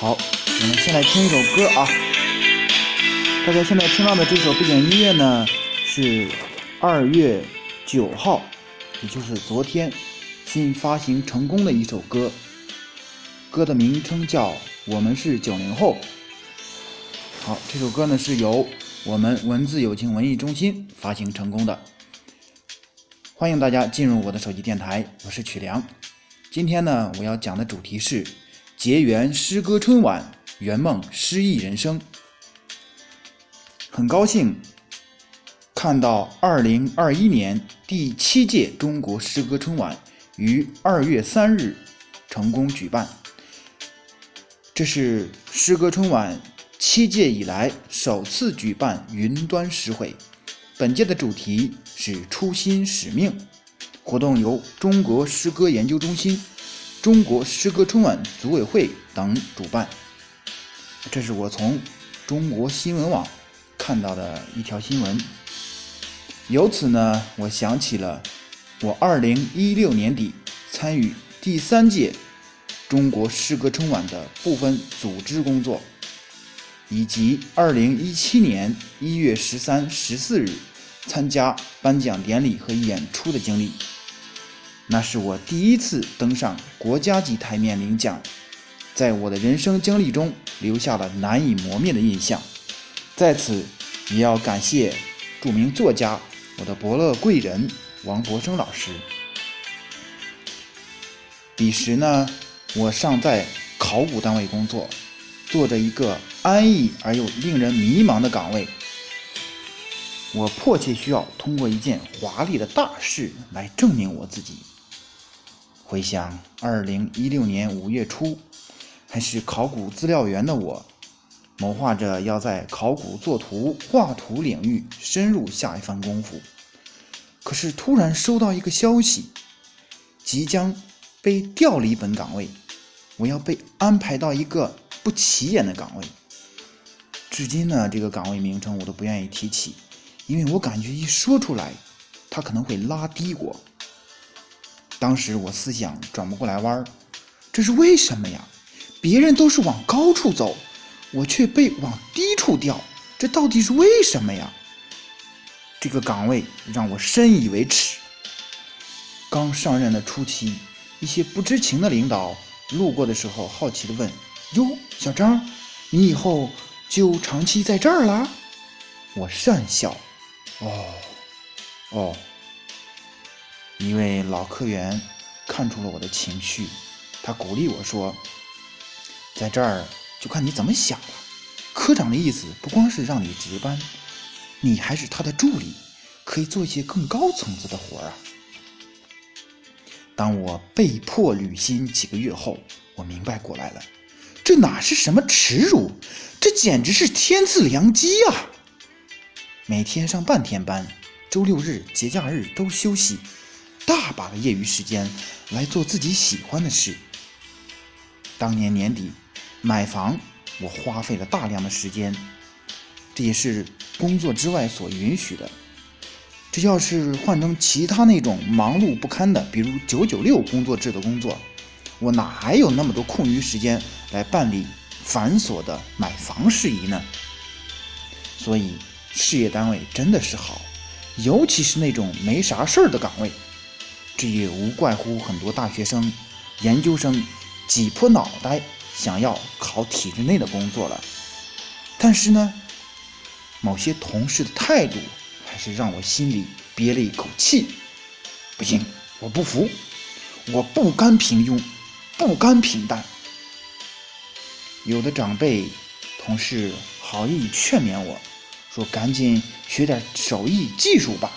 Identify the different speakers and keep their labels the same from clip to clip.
Speaker 1: 好，我们先来听一首歌啊。大家现在听到的这首背景音乐呢，是二月九号，也就是昨天新发行成功的一首歌。歌的名称叫《我们是九零后》。好，这首歌呢是由我们文字友情文艺中心发行成功的。欢迎大家进入我的手机电台，我是曲良。今天呢，我要讲的主题是。结缘诗歌春晚，圆梦诗意人生。很高兴看到二零二一年第七届中国诗歌春晚于二月三日成功举办。这是诗歌春晚七届以来首次举办云端诗会。本届的主题是初心使命。活动由中国诗歌研究中心。中国诗歌春晚组委会等主办，这是我从中国新闻网看到的一条新闻。由此呢，我想起了我二零一六年底参与第三届中国诗歌春晚的部分组织工作，以及二零一七年一月十三、十四日参加颁奖典礼和演出的经历。那是我第一次登上国家级台面领奖，在我的人生经历中留下了难以磨灭的印象。在此，也要感谢著名作家我的伯乐贵人王博生老师。彼时呢，我尚在考古单位工作，做着一个安逸而又令人迷茫的岗位。我迫切需要通过一件华丽的大事来证明我自己。回想二零一六年五月初，还是考古资料员的我，谋划着要在考古作图、画图领域深入下一番功夫。可是突然收到一个消息，即将被调离本岗位，我要被安排到一个不起眼的岗位。至今呢，这个岗位名称我都不愿意提起，因为我感觉一说出来，他可能会拉低我。当时我思想转不过来弯儿，这是为什么呀？别人都是往高处走，我却被往低处掉，这到底是为什么呀？这个岗位让我深以为耻。刚上任的初期，一些不知情的领导路过的时候，好奇地问：“哟，小张，你以后就长期在这儿啦？”我讪笑：“哦，哦。”一位老科员看出了我的情绪，他鼓励我说：“在这儿就看你怎么想了。科长的意思不光是让你值班，你还是他的助理，可以做一些更高层次的活儿啊。”当我被迫履新几个月后，我明白过来了，这哪是什么耻辱，这简直是天赐良机啊！每天上半天班，周六日、节假日都休息。大把的业余时间来做自己喜欢的事。当年年底买房，我花费了大量的时间，这也是工作之外所允许的。这要是换成其他那种忙碌不堪的，比如九九六工作制的工作，我哪还有那么多空余时间来办理繁琐的买房事宜呢？所以，事业单位真的是好，尤其是那种没啥事儿的岗位。这也无怪乎很多大学生、研究生挤破脑袋想要考体制内的工作了。但是呢，某些同事的态度还是让我心里憋了一口气。不行，我不服，我不甘平庸，不甘平淡。有的长辈、同事好意劝勉我说：“赶紧学点手艺技术吧，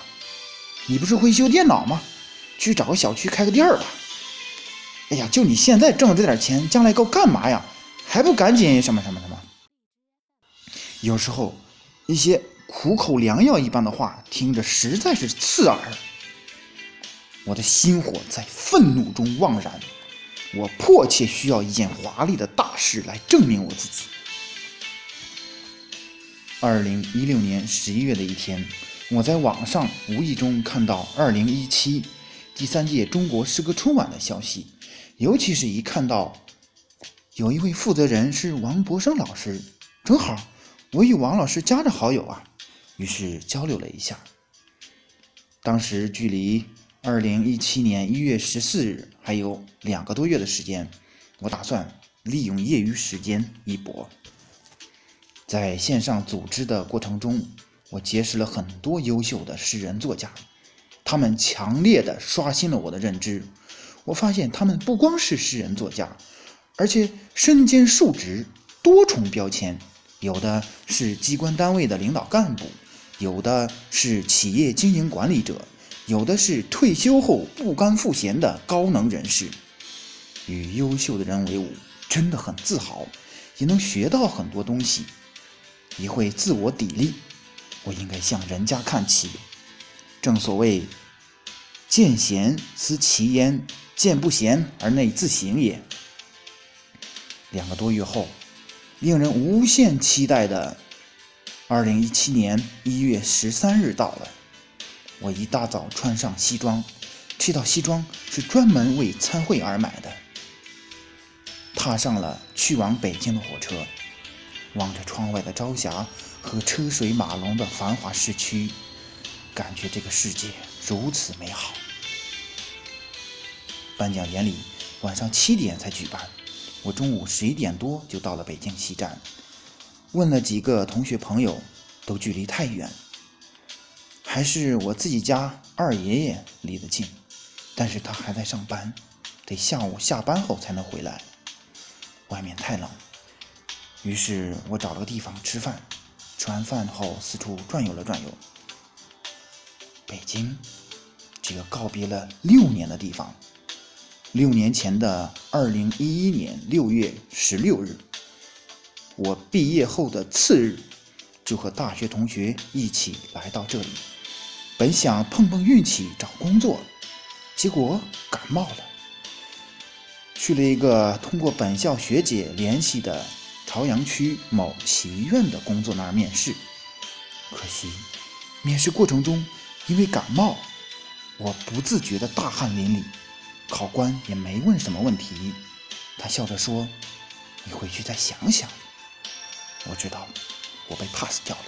Speaker 1: 你不是会修电脑吗？”去找个小区开个店儿吧。哎呀，就你现在挣的这点钱，将来够干嘛呀？还不赶紧什么什么什么？有时候一些苦口良药一般的话，听着实在是刺耳。我的心火在愤怒中旺燃，我迫切需要一件华丽的大事来证明我自己。二零一六年十一月的一天，我在网上无意中看到二零一七。第三届中国诗歌春晚的消息，尤其是一看到有一位负责人是王博生老师，正好我与王老师加着好友啊，于是交流了一下。当时距离二零一七年一月十四日还有两个多月的时间，我打算利用业余时间一搏。在线上组织的过程中，我结识了很多优秀的诗人作家，他们强烈的刷新了我的认知。我发现他们不光是诗人作家，而且身兼数职，多重标签，有的是机关单位的领导干部。有的是企业经营管理者，有的是退休后不甘赋闲的高能人士。与优秀的人为伍，真的很自豪，也能学到很多东西，也会自我砥砺。我应该向人家看齐。正所谓“见贤思齐焉，见不贤而内自省也”。两个多月后，令人无限期待的。二零一七年一月十三日到了，我一大早穿上西装，这套西装是专门为参会而买的。踏上了去往北京的火车，望着窗外的朝霞和车水马龙的繁华市区，感觉这个世界如此美好。颁奖典礼晚上七点才举办，我中午十一点多就到了北京西站。问了几个同学朋友，都距离太远，还是我自己家二爷爷离得近，但是他还在上班，得下午下班后才能回来。外面太冷，于是我找了个地方吃饭。吃完饭后四处转悠了转悠。北京，这个告别了六年的地方。六年前的二零一一年六月十六日。我毕业后的次日，就和大学同学一起来到这里，本想碰碰运气找工作，结果感冒了，去了一个通过本校学姐联系的朝阳区某企医院的工作那儿面试，可惜面试过程中因为感冒，我不自觉的大汗淋漓，考官也没问什么问题，他笑着说：“你回去再想想。”我知道，我被 pass 掉了。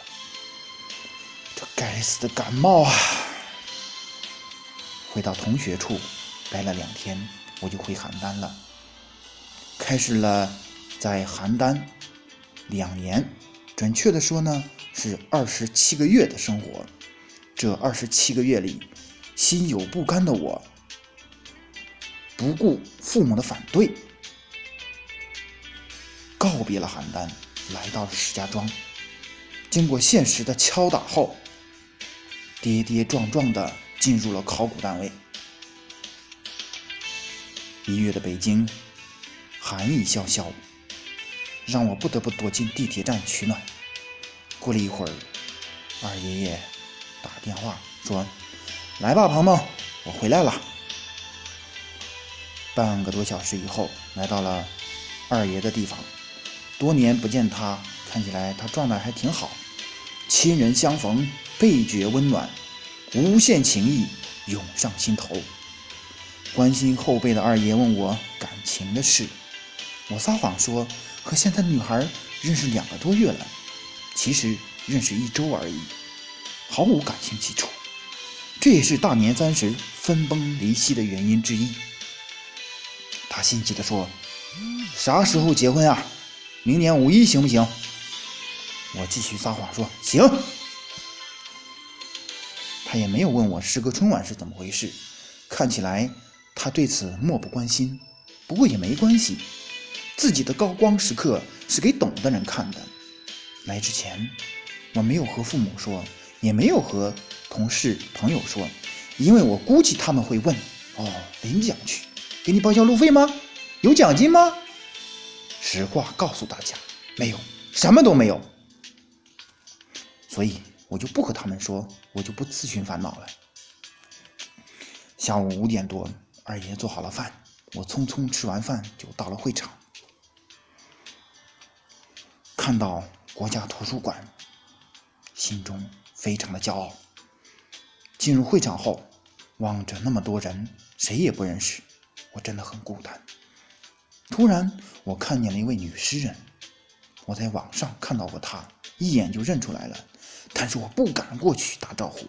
Speaker 1: 这该死的感冒啊！回到同学处，待了两天，我就回邯郸了，开始了在邯郸两年，准确的说呢，是二十七个月的生活。这二十七个月里，心有不甘的我，不顾父母的反对，告别了邯郸。来到了石家庄，经过现实的敲打后，跌跌撞撞地进入了考古单位。一月的北京，寒意萧萧，让我不得不躲进地铁站取暖。过了一会儿，二爷爷打电话说：“来吧，鹏鹏，我回来了。”半个多小时以后，来到了二爷的地方。多年不见他，看起来他状态还挺好。亲人相逢，倍觉温暖，无限情谊涌上心头。关心后辈的二爷问我感情的事，我撒谎说和现在的女孩认识两个多月了，其实认识一周而已，毫无感情基础。这也是大年三十分崩离析的原因之一。他心急地说：“啥时候结婚啊？”明年五一行不行？我继续撒谎说行。他也没有问我时隔春晚是怎么回事，看起来他对此漠不关心。不过也没关系，自己的高光时刻是给懂的人看的。来之前，我没有和父母说，也没有和同事朋友说，因为我估计他们会问：哦，领奖去，给你报销路费吗？有奖金吗？实话告诉大家，没有，什么都没有，所以我就不和他们说，我就不自寻烦恼了。下午五点多，二爷做好了饭，我匆匆吃完饭就到了会场，看到国家图书馆，心中非常的骄傲。进入会场后，望着那么多人，谁也不认识，我真的很孤单。突然，我看见了一位女诗人，我在网上看到过她，一眼就认出来了，但是我不敢过去打招呼，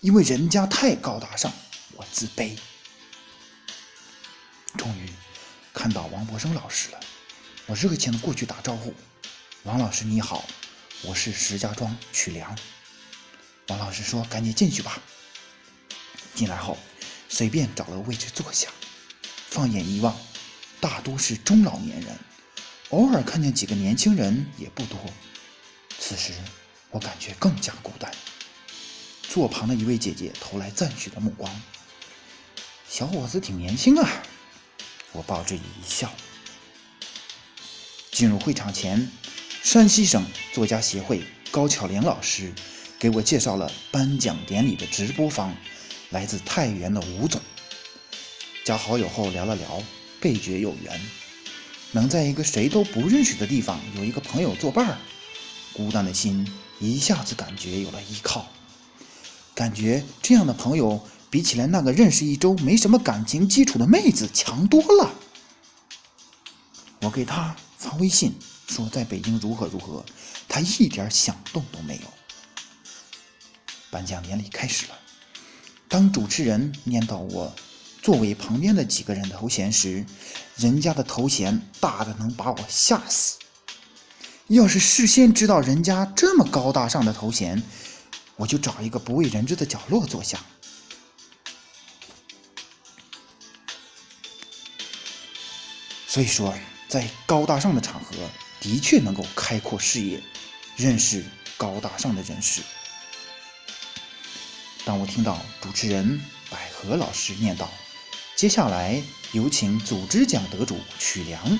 Speaker 1: 因为人家太高大上，我自卑。终于看到王博生老师了，我热情的过去打招呼：“王老师你好，我是石家庄曲良。”王老师说：“赶紧进去吧。”进来后，随便找了个位置坐下，放眼一望，大多是中老年人，偶尔看见几个年轻人也不多。此时我感觉更加孤单。坐旁的一位姐姐投来赞许的目光：“小伙子挺年轻啊。”我报之一笑。进入会场前，山西省作家协会高巧玲老师给我介绍了颁奖典礼的直播方。来自太原的吴总，加好友后聊了聊，倍觉有缘。能在一个谁都不认识的地方有一个朋友作伴儿，孤单的心一下子感觉有了依靠。感觉这样的朋友比起来那个认识一周没什么感情基础的妹子强多了。我给他发微信说在北京如何如何，他一点响动都没有。颁奖典礼开始了。当主持人念到我座位旁边的几个人头衔时，人家的头衔大的能把我吓死。要是事先知道人家这么高大上的头衔，我就找一个不为人知的角落坐下。所以说，在高大上的场合，的确能够开阔视野，认识高大上的人士。当我听到主持人百合老师念叨：“接下来有请组织奖得主曲良，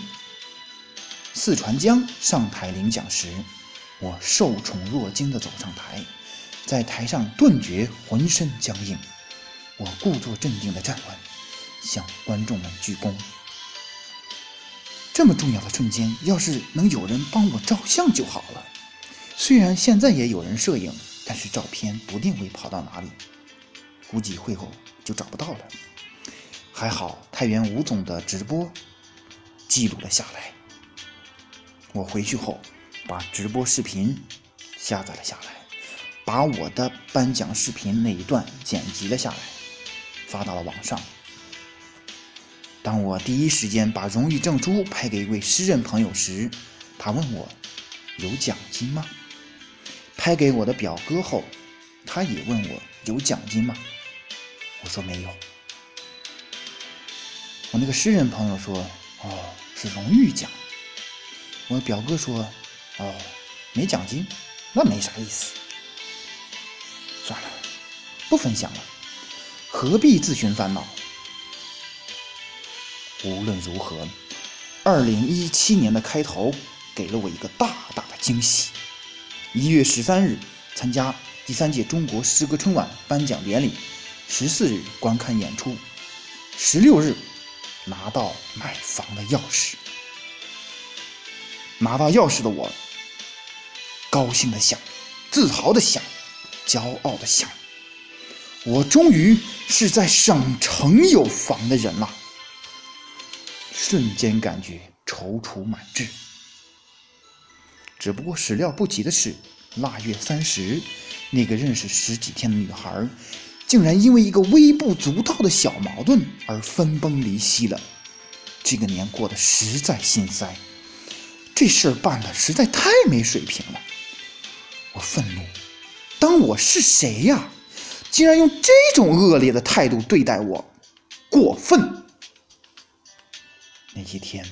Speaker 1: 四川江上台领奖时，我受宠若惊地走上台，在台上顿觉浑身僵硬。我故作镇定地站稳，向观众们鞠躬。这么重要的瞬间，要是能有人帮我照相就好了。虽然现在也有人摄影。”但是照片不定会跑到哪里，估计会后就找不到了。还好太原吴总的直播记录了下来，我回去后把直播视频下载了下来，把我的颁奖视频那一段剪辑了下来，发到了网上。当我第一时间把荣誉证书拍给一位诗人朋友时，他问我有奖金吗？拍给我的表哥后，他也问我有奖金吗？我说没有。我那个诗人朋友说：“哦，是荣誉奖。”我表哥说：“哦，没奖金，那没啥意思。算了，不分享了，何必自寻烦恼？”无论如何，二零一七年的开头给了我一个大大的惊喜。一月十三日参加第三届中国诗歌春晚颁奖典礼，十四日观看演出，十六日拿到买房的钥匙。拿到钥匙的我，高兴的想，自豪的想，骄傲的想，我终于是在省城有房的人了。瞬间感觉踌躇满志。只不过始料不及的是，腊月三十，那个认识十几天的女孩，竟然因为一个微不足道的小矛盾而分崩离析了。这个年过得实在心塞，这事儿办的实在太没水平了。我愤怒，当我是谁呀？竟然用这种恶劣的态度对待我，过分！那些天，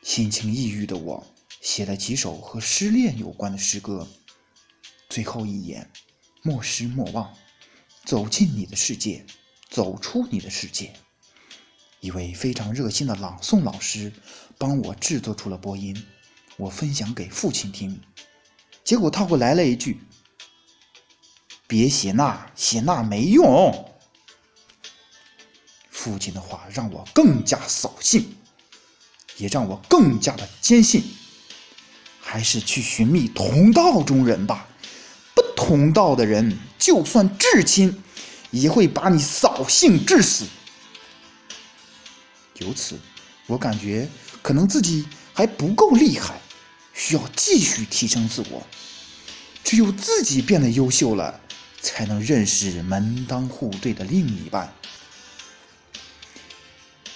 Speaker 1: 心情抑郁的我。写了几首和失恋有关的诗歌，最后一眼，莫失莫忘，走进你的世界，走出你的世界。一位非常热心的朗诵老师帮我制作出了播音，我分享给父亲听，结果他会来了一句：“别写那，写那没用。”父亲的话让我更加扫兴，也让我更加的坚信。还是去寻觅同道中人吧，不同道的人，就算至亲，也会把你扫兴致死。由此，我感觉可能自己还不够厉害，需要继续提升自我。只有自己变得优秀了，才能认识门当户对的另一半。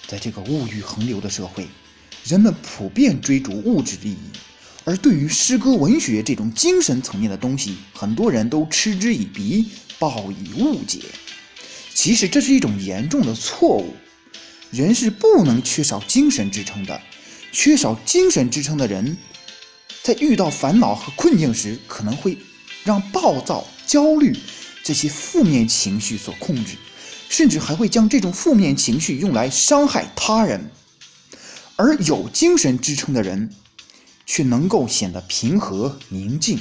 Speaker 1: 在这个物欲横流的社会，人们普遍追逐物质利益，而对于诗歌文学这种精神层面的东西，很多人都嗤之以鼻，报以误解。其实这是一种严重的错误。人是不能缺少精神支撑的，缺少精神支撑的人，在遇到烦恼和困境时，可能会让暴躁、焦虑这些负面情绪所控制。甚至还会将这种负面情绪用来伤害他人，而有精神支撑的人，却能够显得平和宁静。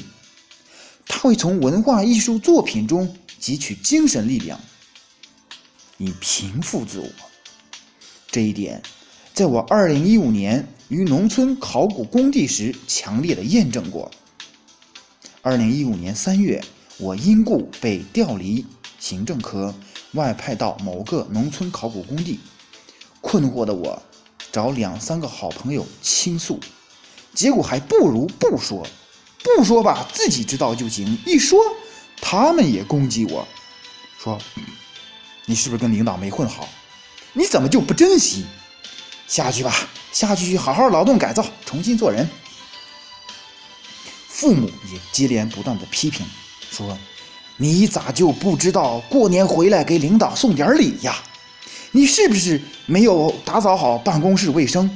Speaker 1: 他会从文化艺术作品中汲取精神力量，以平复自我。这一点，在我2015年于农村考古工地时强烈的验证过。2015年3月，我因故被调离行政科。外派到某个农村考古工地，困惑的我找两三个好朋友倾诉，结果还不如不说。不说吧，自己知道就行；一说，他们也攻击我，说你是不是跟领导没混好？你怎么就不珍惜？下去吧，下去好好劳动改造，重新做人。父母也接连不断的批评，说。你咋就不知道过年回来给领导送点礼呀？你是不是没有打扫好办公室卫生？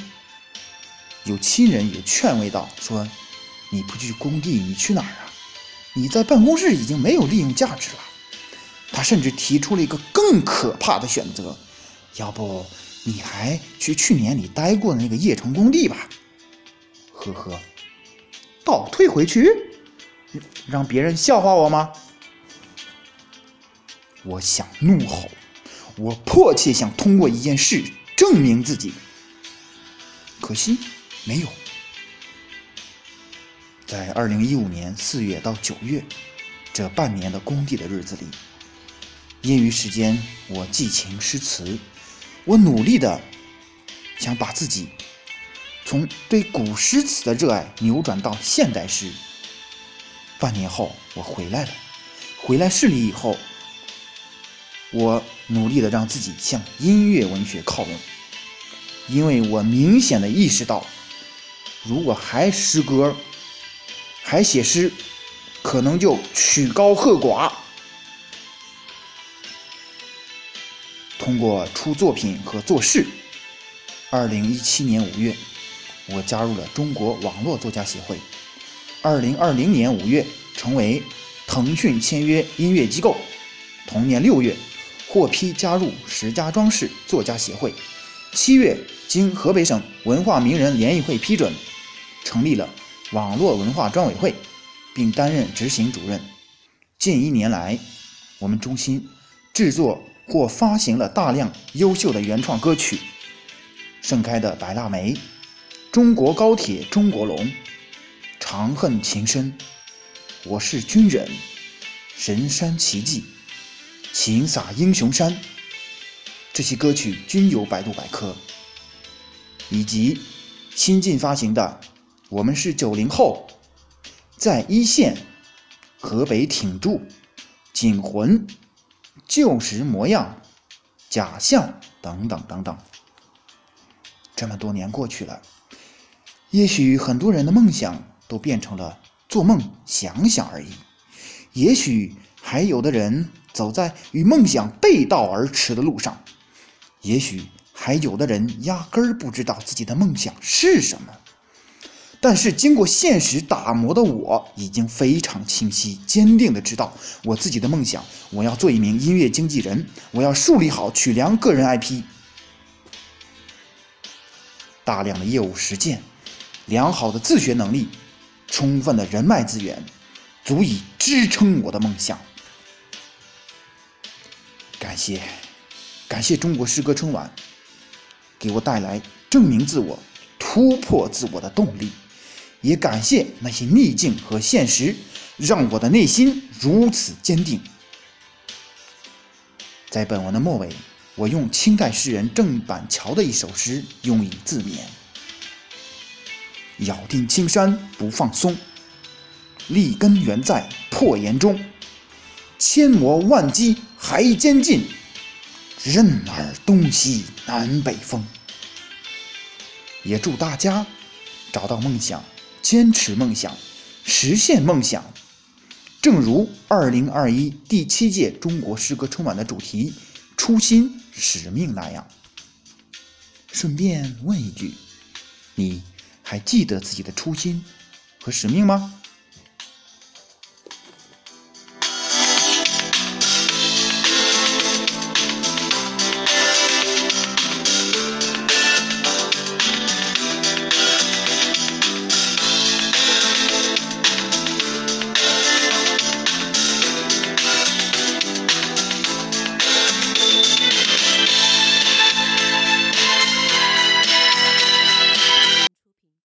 Speaker 1: 有亲人也劝慰道：“说你不去工地，你去哪儿啊？你在办公室已经没有利用价值了。”他甚至提出了一个更可怕的选择：“要不你还去去年你待过的那个叶城工地吧？”呵呵，倒退回去，让别人笑话我吗？我想怒吼，我迫切想通过一件事证明自己，可惜没有。在二零一五年四月到九月这半年的工地的日子里，业余时间我寄情诗词，我努力的想把自己从对古诗词的热爱扭转到现代诗。半年后我回来了，回来市里以后。我努力的让自己向音乐文学靠拢，因为我明显的意识到，如果还诗歌，还写诗，可能就曲高和寡。通过出作品和做事，二零一七年五月，我加入了中国网络作家协会。二零二零年五月，成为腾讯签约音乐机构。同年六月。获批加入石家庄市作家协会。七月，经河北省文化名人联谊会批准，成立了网络文化专委会，并担任执行主任。近一年来，我们中心制作或发行了大量优秀的原创歌曲，《盛开的白腊梅》《中国高铁中国龙》《长恨情深》《我是军人》《神山奇迹》。情洒英雄山，这些歌曲均有百度百科，以及新近发行的《我们是九零后》在一线、河北挺住、警魂、旧时模样、假象等等等等。这么多年过去了，也许很多人的梦想都变成了做梦想想而已，也许还有的人。走在与梦想背道而驰的路上，也许还有的人压根儿不知道自己的梦想是什么。但是经过现实打磨的我，已经非常清晰、坚定的知道我自己的梦想：我要做一名音乐经纪人，我要树立好曲梁个人 IP。大量的业务实践，良好的自学能力，充分的人脉资源，足以支撑我的梦想。感谢，感谢中国诗歌春晚，给我带来证明自我、突破自我的动力，也感谢那些逆境和现实，让我的内心如此坚定。在本文的末尾，我用清代诗人郑板桥的一首诗用以自勉：咬定青山不放松，立根原在破岩中，千磨万击还坚劲，任尔东西南北风。也祝大家找到梦想，坚持梦想，实现梦想。正如二零二一第七届中国诗歌春晚的主题“初心使命”那样。顺便问一句，你还记得自己的初心和使命吗？